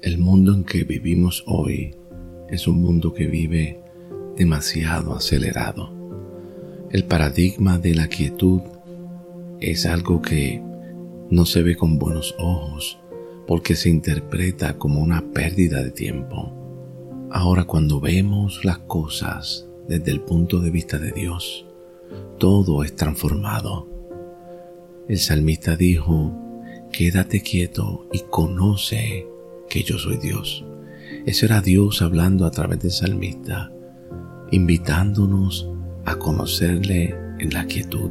El mundo en que vivimos hoy es un mundo que vive demasiado acelerado. El paradigma de la quietud es algo que no se ve con buenos ojos porque se interpreta como una pérdida de tiempo. Ahora cuando vemos las cosas desde el punto de vista de Dios, todo es transformado. El salmista dijo, quédate quieto y conoce que yo soy Dios. Eso era Dios hablando a través del salmista, invitándonos a conocerle en la quietud.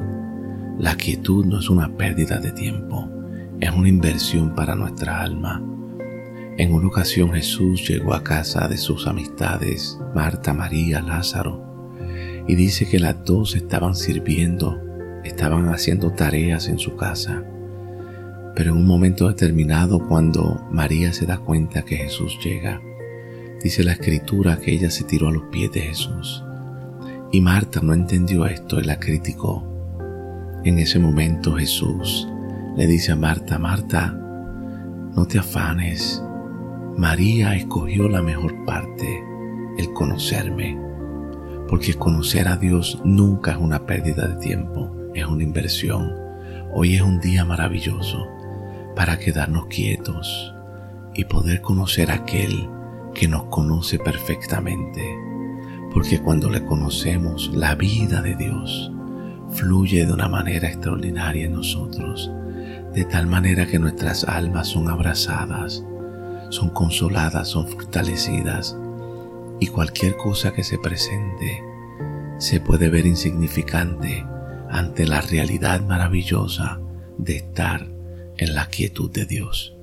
La quietud no es una pérdida de tiempo, es una inversión para nuestra alma. En una ocasión Jesús llegó a casa de sus amistades, Marta, María, Lázaro, y dice que las dos estaban sirviendo, estaban haciendo tareas en su casa. Pero en un momento determinado, cuando María se da cuenta que Jesús llega, dice la escritura que ella se tiró a los pies de Jesús. Y Marta no entendió esto y la criticó. En ese momento Jesús le dice a Marta, Marta, no te afanes. María escogió la mejor parte, el conocerme. Porque conocer a Dios nunca es una pérdida de tiempo, es una inversión. Hoy es un día maravilloso para quedarnos quietos y poder conocer a aquel que nos conoce perfectamente. Porque cuando le conocemos, la vida de Dios fluye de una manera extraordinaria en nosotros, de tal manera que nuestras almas son abrazadas, son consoladas, son fortalecidas, y cualquier cosa que se presente se puede ver insignificante ante la realidad maravillosa de estar en la quietud de Dios.